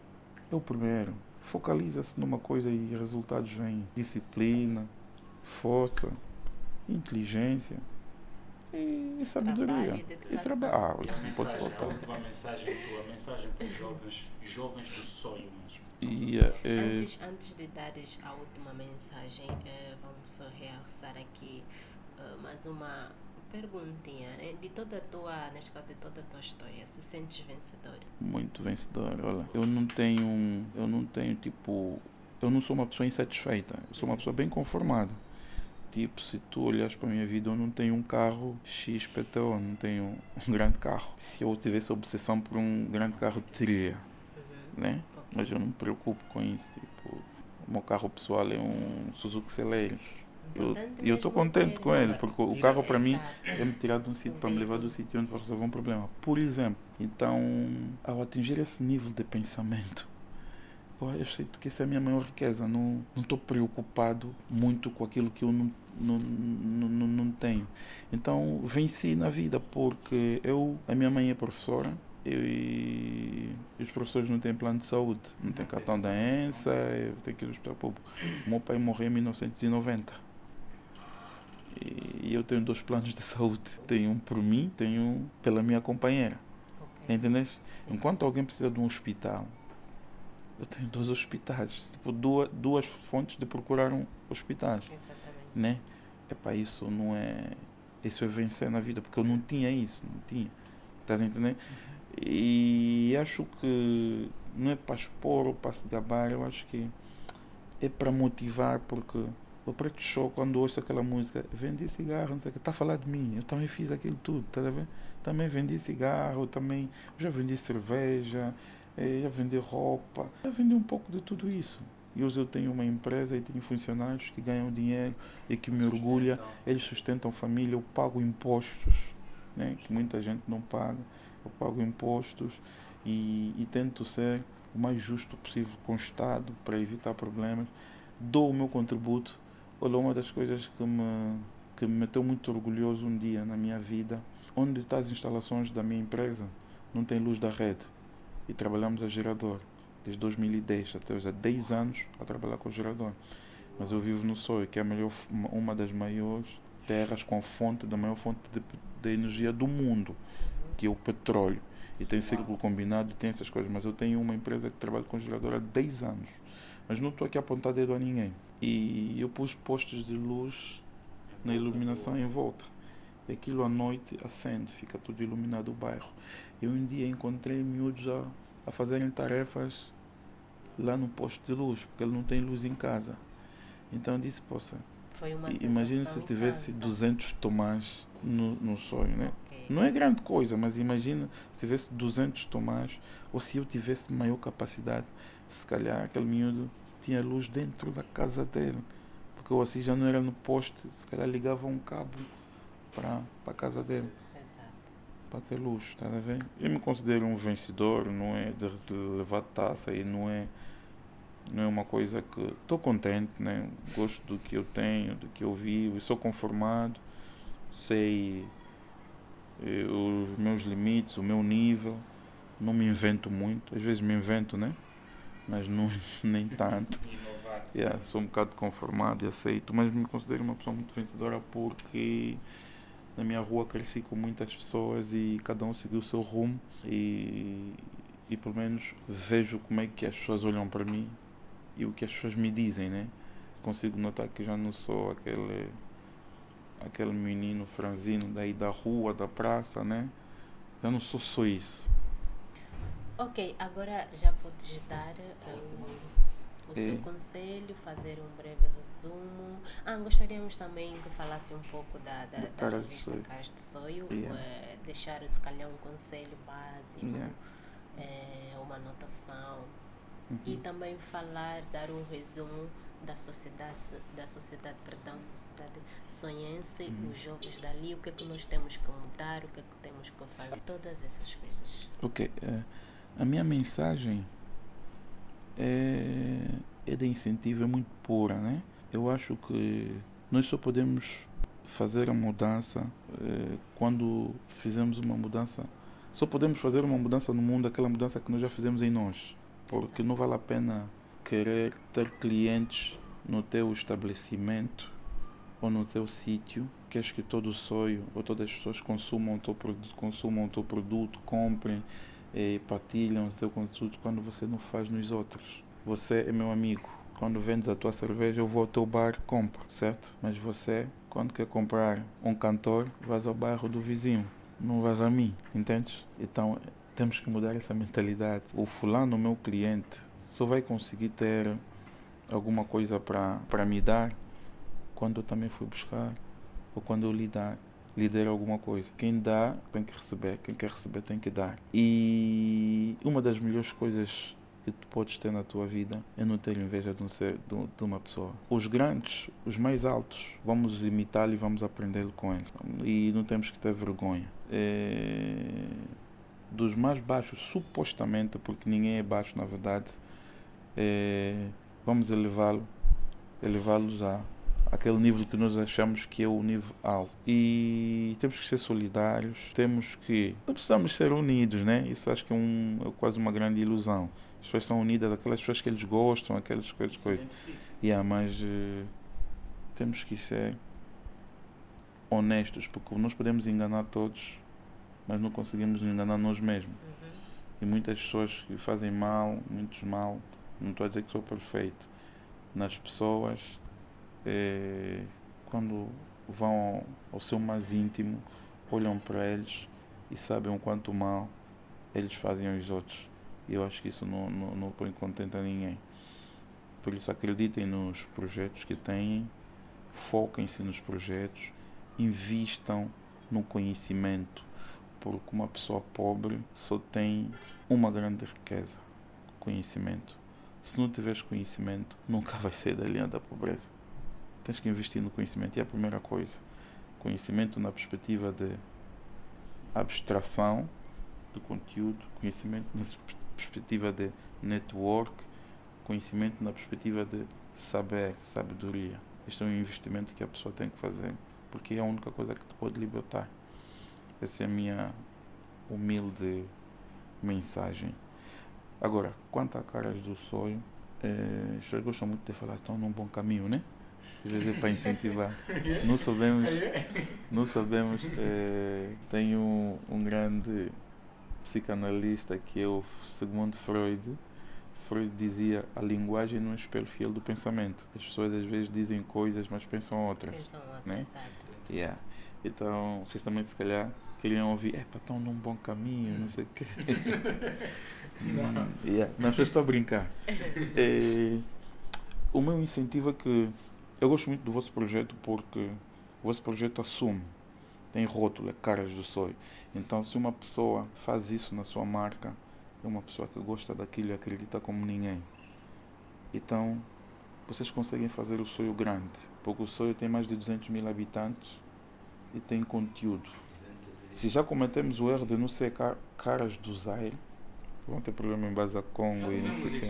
é o primeiro. Focaliza-se numa coisa e resultados vêm. Disciplina, força, inteligência e, e sabedoria. Trabalho e trabalho. Ah, A isso não pode mensagem, a faltar. última mensagem tua, mensagem para os jovens, jovens do sonho mesmo. E, eh, eh, Antes, antes de dares a última mensagem, eh, vamos só realçar aqui eh, mais uma perguntinha. Né? De toda a tua, neste caso, de toda a tua história, se sentes vencedor? muito vencedor. Olha, eu não tenho, eu não tenho tipo, eu não sou uma pessoa insatisfeita. Eu sou uma pessoa bem conformada. Tipo, se tu olhas para a minha vida, eu não tenho um carro XPTO, não tenho um grande carro. Se eu tivesse obsessão por um grande carro de trilha, Uhum. né? Mas eu não me preocupo com isso. Tipo, o meu carro pessoal é um Suzuki Celeiro. Eu Importante eu estou contente com ele, porque o carro para mim é me tirar de um sítio para me levar do sítio onde vai resolver um problema. Por exemplo, então, ao atingir esse nível de pensamento, eu acho que essa é a minha maior riqueza. Não estou preocupado muito com aquilo que eu não, não, não, não, tenho. Então, venci na vida, porque eu, a minha mãe é professora. Eu e os professores não têm plano de saúde, não tem cartão da ENSA, tenho que ir ao hospital público. Meu pai morreu em 1990. E eu tenho dois planos de saúde. Tenho um por mim, tenho um pela minha companheira. Ok. Entendeu? Sim. Enquanto alguém precisa de um hospital, eu tenho dois hospitais. Tipo, duas, duas fontes de procurar um hospitais. Exatamente. Né? Epá, isso não é. Isso é vencer na vida, porque eu não tinha isso, não tinha. Estás a entender? E acho que não é para expor ou para se gabar, eu acho que é para motivar, porque o Preto Show, quando ouço aquela música, vendi cigarro, não sei o que, está a falar de mim, eu também fiz aquilo tudo, tá a ver? Também vendi cigarro, também já vendi cerveja, eh, já vendi roupa, já vendi um pouco de tudo isso. E hoje eu tenho uma empresa e tenho funcionários que ganham dinheiro e que me orgulha, eles sustentam família, eu pago impostos, né, que muita gente não paga, eu pago impostos e, e tento ser o mais justo possível com o Estado para evitar problemas. Dou o meu contributo. Olha, uma das coisas que me, que me meteu muito orgulhoso um dia na minha vida, onde está as instalações da minha empresa, não tem luz da rede e trabalhamos a gerador. Desde 2010 até há 10 anos a trabalhar com gerador. Mas eu vivo no Soio, que é melhor, uma das maiores terras com fonte, da maior fonte de, de energia do mundo, que é o petróleo. E tem círculo combinado, tem essas coisas. Mas eu tenho uma empresa que trabalha com gerador há 10 anos. Mas não estou aqui a apontar dedo a ninguém. E eu pus postes de luz na iluminação em volta. E aquilo à noite acende, fica tudo iluminado o bairro. Eu um dia encontrei miúdos a, a fazerem tarefas lá no posto de luz, porque ele não tem luz em casa. Então eu disse, poça, imagine se tivesse incrível. 200 tomás no, no sonho, né? Ok. Não é grande coisa, mas imagina se tivesse 200 tomás, ou se eu tivesse maior capacidade, se calhar aquele miúdo tinha luz dentro da casa dele. Porque eu assim já não era no poste, se calhar ligava um cabo para a casa dele. Para ter luz, está a ver? Eu me considero um vencedor, não é de de levar taça e não é não é uma coisa que estou contente, né? Gosto do que eu tenho, do que eu vivo, e sou conformado, sei eh, os meus limites, o meu nível. Não me invento muito. Às vezes me invento, né? Mas não, nem tanto. Yeah, sou um bocado conformado e aceito, mas me considero uma pessoa muito vencedora porque na minha rua cresci com muitas pessoas e cada um seguiu o seu rumo e, e pelo menos vejo como é que as pessoas olham para mim e o que as pessoas me dizem, né? Consigo notar que já não sou aquele aquele menino franzino daí da rua, da praça, né? Já não sou só isso. Ok, agora já podes dar um, o seu É. conselho, fazer um breve resumo. Ah, gostaríamos também que falasse um pouco da, da, Da de revista Sonho. Caras de Sonho, Yeah. eh, deixar se calhar um conselho básico, Yeah. eh, uma anotação Uhum. e também falar, dar um resumo da sociedade, da sociedade, perdão, sociedade sonhense, Uhum. os jovens dali, o que é que nós temos que mudar, o que é que temos que fazer, todas essas coisas. Ok. eh, a minha mensagem é, é de incentivo, é muito pura, né? Eu acho que nós só podemos fazer a mudança eh, quando fizemos uma mudança. Só podemos fazer uma mudança no mundo, aquela mudança que nós já fizemos em nós. Porque não vale a pena querer ter clientes no teu estabelecimento ou no teu sítio, queres que todo o sonho ou todas as pessoas consumam o teu consumam o teu produto, comprem e partilham o teu conteúdo quando você não faz nos outros. Você é meu amigo. Quando vendes a tua cerveja, eu vou ao teu bar compro, certo? Mas você, quando quer comprar um cantor, vais ao bairro do vizinho, não vais a mim, entendes? Então, temos que mudar essa mentalidade. O fulano, meu cliente, só vai conseguir ter alguma coisa para me dar quando eu também fui buscar ou quando eu lhe dar, lhe der alguma coisa. Quem dá tem que receber, quem quer receber tem que dar. E uma das melhores coisas que tu podes ter na tua vida é não ter inveja de, um ser, de, de uma pessoa. Os grandes, os mais altos, vamos imitá-lo e vamos aprender com ele. E não temos que ter vergonha. É, Dos mais baixos, supostamente, porque ninguém é baixo na verdade, é, vamos elevá-lo, elevá-los a aquele nível que nós achamos que é o nível alto. E temos que ser solidários, temos que. Não precisamos ser unidos, né? Isso acho que é, um, é quase uma grande ilusão. As pessoas são unidas, aquelas pessoas que eles gostam, aquelas coisas. coisas. Yeah, mas eh, temos que ser honestos, porque nós podemos enganar todos, mas não conseguimos enganar nós mesmos. Uhum. E muitas pessoas que fazem mal, muitos mal, não estou a dizer que sou perfeito, nas pessoas, eh, quando vão ao, seu mais íntimo, olham para eles e sabem o quanto mal eles fazem aos outros. Eu acho que isso não, não, não põe contente a ninguém. Por isso acreditem nos projetos que têm, foquem-se nos projetos, invistam no conhecimento, porque uma pessoa pobre só tem uma grande riqueza, conhecimento. Se não tiveres conhecimento, nunca vai sair da linha da pobreza. Tens que investir no conhecimento. É a primeira coisa. Conhecimento na perspectiva de abstração do conteúdo, conhecimento na perspectiva de network, conhecimento na perspectiva de saber, sabedoria. Este é um investimento que a pessoa tem que fazer, porque é a única coisa que te pode libertar. Essa é a minha humilde mensagem. Agora, quanto a caras do sonho, as pessoas gostam muito de falar, estão num bom caminho, né? Às vezes é para incentivar. Não sabemos, não sabemos. eh, tem um, um grande psicanalista que é o Sigmund Freud. Freud dizia a linguagem não é espelho fiel do pensamento. As pessoas às vezes dizem coisas, mas pensam outras. Pensam né? exato. Yeah. Então, vocês também, se calhar, queriam ouvir, é para estão num bom caminho, não sei o quê. Hum, yeah. Não, eu estou a brincar. É, o meu incentivo é que eu gosto muito do vosso projeto porque o vosso projeto assume, tem rótulo, é caras do sonho. Então, se uma pessoa faz isso na sua marca, é uma pessoa que gosta daquilo e acredita como ninguém. Então, vocês conseguem fazer o sonho grande, porque o sonho tem mais de 200 mil habitantes e tem conteúdo. Se já cometemos o erro de não ser ca- caras do Zaire, vão ter problema em base a Congo e não sei o quê.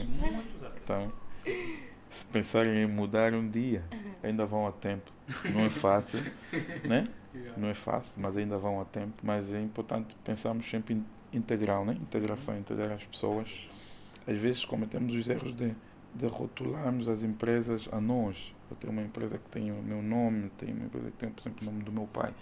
Então, se pensarem em mudar um dia, ainda vão a tempo. Não é fácil, né? Não é fácil, mas ainda vão a tempo. Mas é importante pensarmos sempre em integral, né? Integração, integrar as pessoas. Às vezes cometemos os erros de, de rotularmos as empresas a nós. Eu tenho uma empresa que tem o meu nome, tenho uma empresa que tem, por exemplo, o nome do meu pai.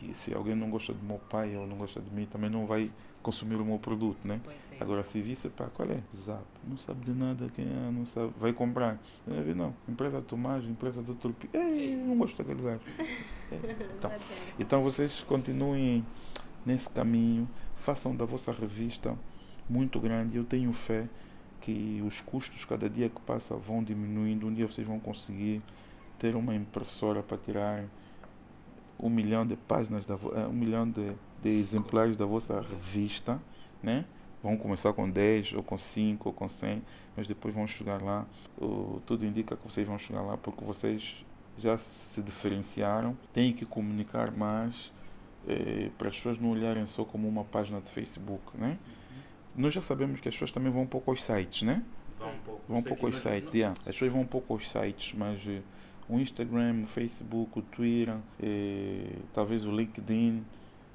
E se alguém não gosta do meu pai ou não gosta de mim, também não vai consumir o meu produto, né? É. Agora, se visse, pá, qual é? Zap. Não sabe de nada, quem é, não sabe. Vai comprar. Ver, não. Empresa Tomás, empresa do outro. Pi- Ei, não gosto daquele gajo. É. Então, então, vocês continuem nesse caminho. Façam da vossa revista muito grande. Eu tenho fé que os custos, cada dia que passa, vão diminuindo. Um dia vocês vão conseguir ter uma impressora para tirar um milhão de páginas, da, eh, um milhão de, de exemplares da vossa revista, né? Vão começar com 10, ou com 5, ou com 100, mas depois vão chegar lá. O- tudo indica que vocês vão chegar lá porque vocês já se diferenciaram. Têm que comunicar mais eh, para as pessoas não olharem só como uma página de Facebook, né? Nós já sabemos que as pessoas também vão um pouco aos sites, né? Vão um pouco. Vão um aos sites, yeah. As pessoas vão um pouco aos sites, mas eh, o Instagram, o Facebook, o Twitter, eh, talvez o LinkedIn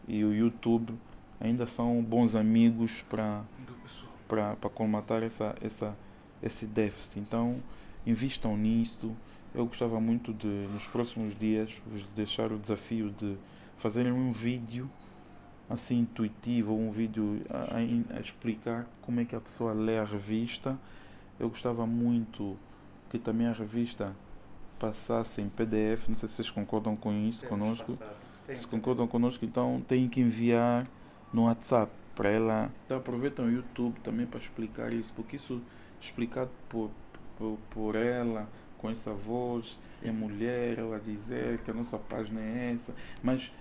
e o YouTube ainda são bons amigos para colmatar essa, essa, esse déficit. Então, invistam nisso. Eu gostava muito de, nos próximos dias, vos deixar o desafio de fazerem um vídeo assim intuitivo, um vídeo a, a- a explicar como é que a pessoa lê a revista. Eu gostava muito que também a revista passasse em PDF. Não sei se vocês concordam com isso Temos conosco. passado. Tem- Se concordam conosco, então tem que enviar no WhatsApp para ela. Então aproveitam o YouTube também para explicar isso, porque isso explicado por, por, por ela, com essa voz, é mulher, ela dizer que a nossa página é essa, mas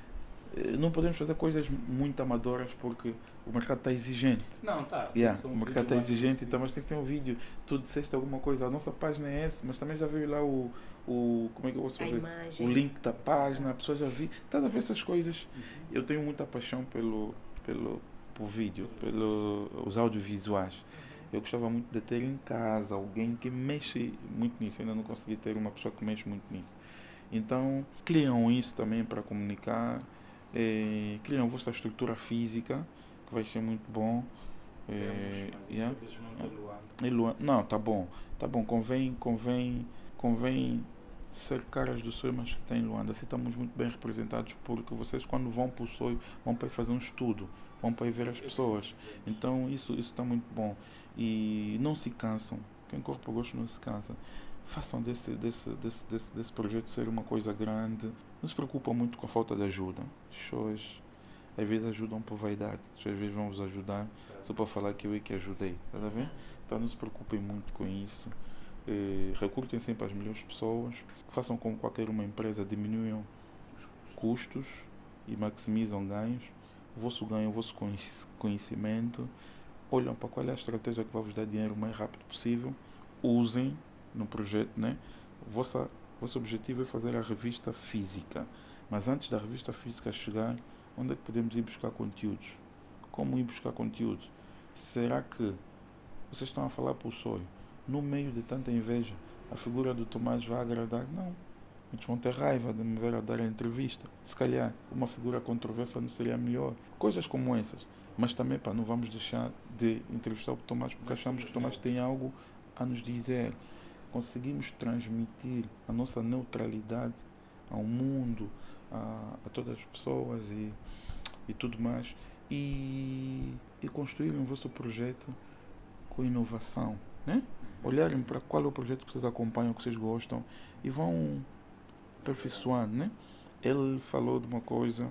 não podemos fazer coisas muito amadoras porque o mercado está exigente. Não, tá. tem Yeah, um o mercado está exigente, assim. então, mas tem que ser um vídeo. Tu disseste alguma coisa, a nossa página é essa, mas também já veio lá o. o como é que eu posso A fazer? o link da página, a pessoa já viu. Estás a ver essas coisas? Eu tenho muita paixão pelo, pelo, pelo vídeo, pelos audiovisuais. Eu gostava muito de ter em casa alguém que mexe muito nisso. Eu ainda não consegui ter uma pessoa que mexe muito nisso. Então, criam isso também para comunicar. Eh, criam a vossa estrutura física, que vai ser muito bom. Eh, Temos, yeah. infelizmente o Luanda. E Luan- Não, tá bom. Tá bom. Convém, convém, convém ser caras do sonho, mas que tem Luanda. Assim estamos muito bem representados porque vocês quando vão para o sonho vão para fazer um estudo, vão para ver as pessoas. Então isso isso está muito bom. E não se cansam. Quem corre para gosto não se cansa. Façam desse, desse, desse, desse, desse projeto ser uma coisa grande. Não se preocupam muito com a falta de ajuda. As pessoas às vezes ajudam por vaidade. Às vezes vão vos ajudar só para falar que eu é que ajudei. Tá a ver? Então não se preocupem muito com isso. Eh, recrutem sempre as melhores pessoas. Façam como qualquer uma empresa, diminuam custos e maximizam ganhos. O vosso ganho, o vosso conhec- conhecimento. Olham para qual é a estratégia que vai vos dar dinheiro o mais rápido possível. Usem no projeto, né? Vossa, vosso objetivo é fazer a revista física. Mas antes da revista física chegar, onde é que podemos ir buscar conteúdos? Como ir buscar conteúdos? Será que vocês estão a falar para o sonho? No meio de tanta inveja, a figura do Tomás vai agradar? Não. Eles vão ter raiva de me ver a dar a entrevista. Se calhar, uma figura controversa não seria melhor. Coisas como essas. Mas também, pá, não vamos deixar de entrevistar o Tomás porque achamos que o Tomás tem algo a nos dizer. Conseguimos transmitir a nossa neutralidade ao mundo, a, a todas as pessoas e, e tudo mais. E, e construir o vosso projeto com inovação, né? Olharem para qual é o projeto que vocês acompanham, que vocês gostam e vão aperfeiçoando, né? Ele falou de uma coisa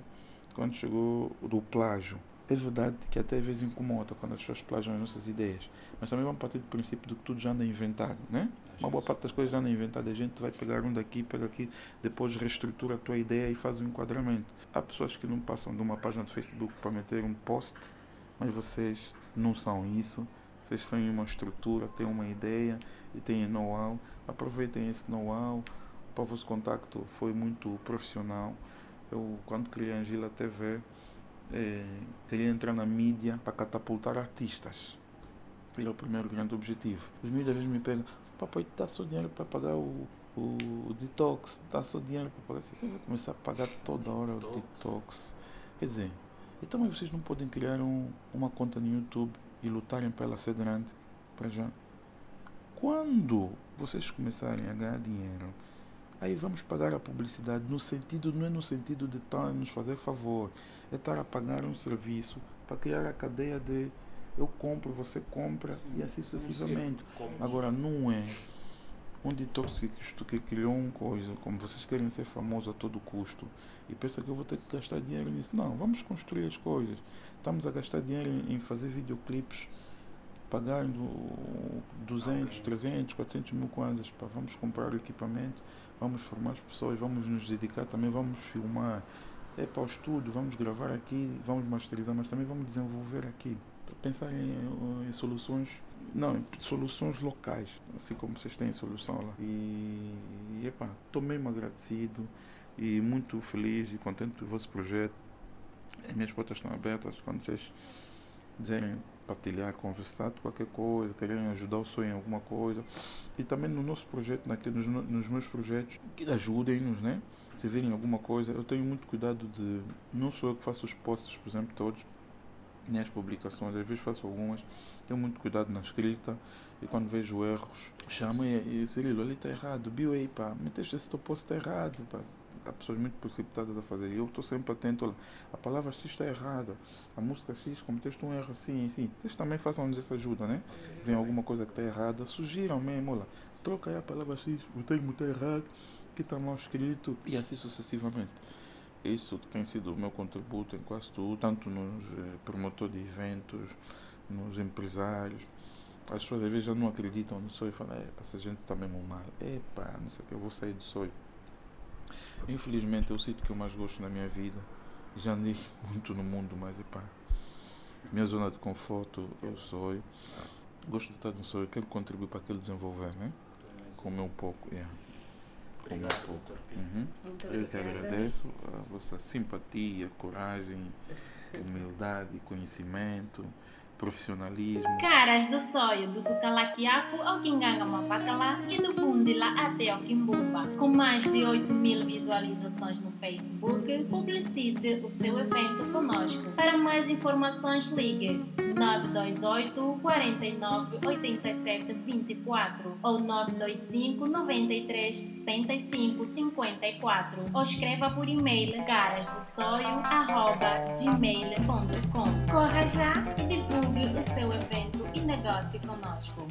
quando chegou do plágio. É verdade que até às vezes incomoda quando as pessoas plagiam as nossas ideias, mas também vamos partir do princípio de que tudo já anda inventado, né? Uma boa parte das coisas já anda inventada, a gente vai pegar um daqui, pega aqui, depois reestrutura a tua ideia e faz um enquadramento. Há pessoas que não passam de uma página de Facebook para meter um post, mas vocês não são isso. Vocês têm uma estrutura, têm uma ideia e têm know-how. Aproveitem esse know-how. O vosso contacto foi muito profissional. Eu, quando criei a Angela TV, eh, queria entrar na mídia para catapultar artistas. Era o primeiro grande objetivo. Os mídias às vezes me pedem, papai dá só dinheiro para pagar o, o, o detox, dá só dinheiro para pagar. Eu vou começar a pagar toda hora o detox. Quer dizer, então vocês não podem criar um, uma conta no YouTube e lutarem para ela ser grande para já. Quando vocês começarem a ganhar dinheiro, aí vamos pagar a publicidade no sentido, não é no sentido de estar a nos fazer favor, é estar a pagar um serviço para criar a cadeia de eu compro, você compra Sim, e assim sucessivamente. Agora não é um detox que, que criou uma coisa, como vocês querem ser famosos a todo custo, e pensa que eu vou ter que gastar dinheiro nisso. Não, vamos construir as coisas. Estamos a gastar dinheiro em, em fazer videoclipes, pagando 200, okay. 300, 400 mil kwanzas. Pá, vamos comprar equipamento, vamos formar as pessoas, vamos nos dedicar também, vamos filmar. É para o estudo, vamos gravar aqui, vamos masterizar, mas também vamos desenvolver aqui. Pensar em, em soluções não, soluções locais, assim como vocês têm solução lá. E, estou mesmo agradecido e muito feliz e contente do vosso projeto. As minhas portas estão abertas quando vocês quiserem partilhar, conversar de qualquer coisa, querem ajudar o sonho em alguma coisa. E também no nosso projeto, naquele, nos, nos meus projetos, que ajudem-nos, né? Se virem alguma coisa, eu tenho muito cuidado de. Não sou eu que faço os posts, por exemplo, todos nas publicações, às vezes faço algumas, tenho muito cuidado na escrita e quando vejo erros, chamo e, e Cirilo, ali está errado, viu aí, pá, meteste esse teu post está errado, pá. Há pessoas muito precipitadas a fazer. Eu estou sempre atento. A palavra X está errada. A música X cometeste um erro assim, assim. Vocês também façam-nos essa ajuda, né? Vem alguma coisa que está errada, sugiram mesmo. Olha, troca aí a palavra X, o termo está errado, que está mal escrito, e assim sucessivamente. Isso tem sido o meu contributo em quase tudo, tanto nos eh, promotores de eventos, nos empresários. As pessoas às vezes já não acreditam no sonho e falam, é, essa gente está mesmo mal. Epa, não sei o que, eu vou sair do sonho. Infelizmente é o sítio que eu mais gosto na minha vida. Já andei muito no mundo, mas epa, minha zona de conforto é o sonho. Gosto de estar no sonho, quero contribuir para aquele desenvolver, né? Comer um pouco, yeah. Obrigado, doutor uhum. Eu te agradeço a vossa simpatia, coragem, humildade, conhecimento profissionalismo. Caras do sonho do Kukalakiaku ao Kinganga Mafakala e do Bundila até ao Kimbumba. Com mais de 8 mil visualizações no Facebook, publicite o seu evento conosco. Para mais informações, ligue 928 49 87 24 ou 925 93 75 54 ou escreva por e-mail garasdossoio.gmail.com Corra já e o seu evento e negócio conosco.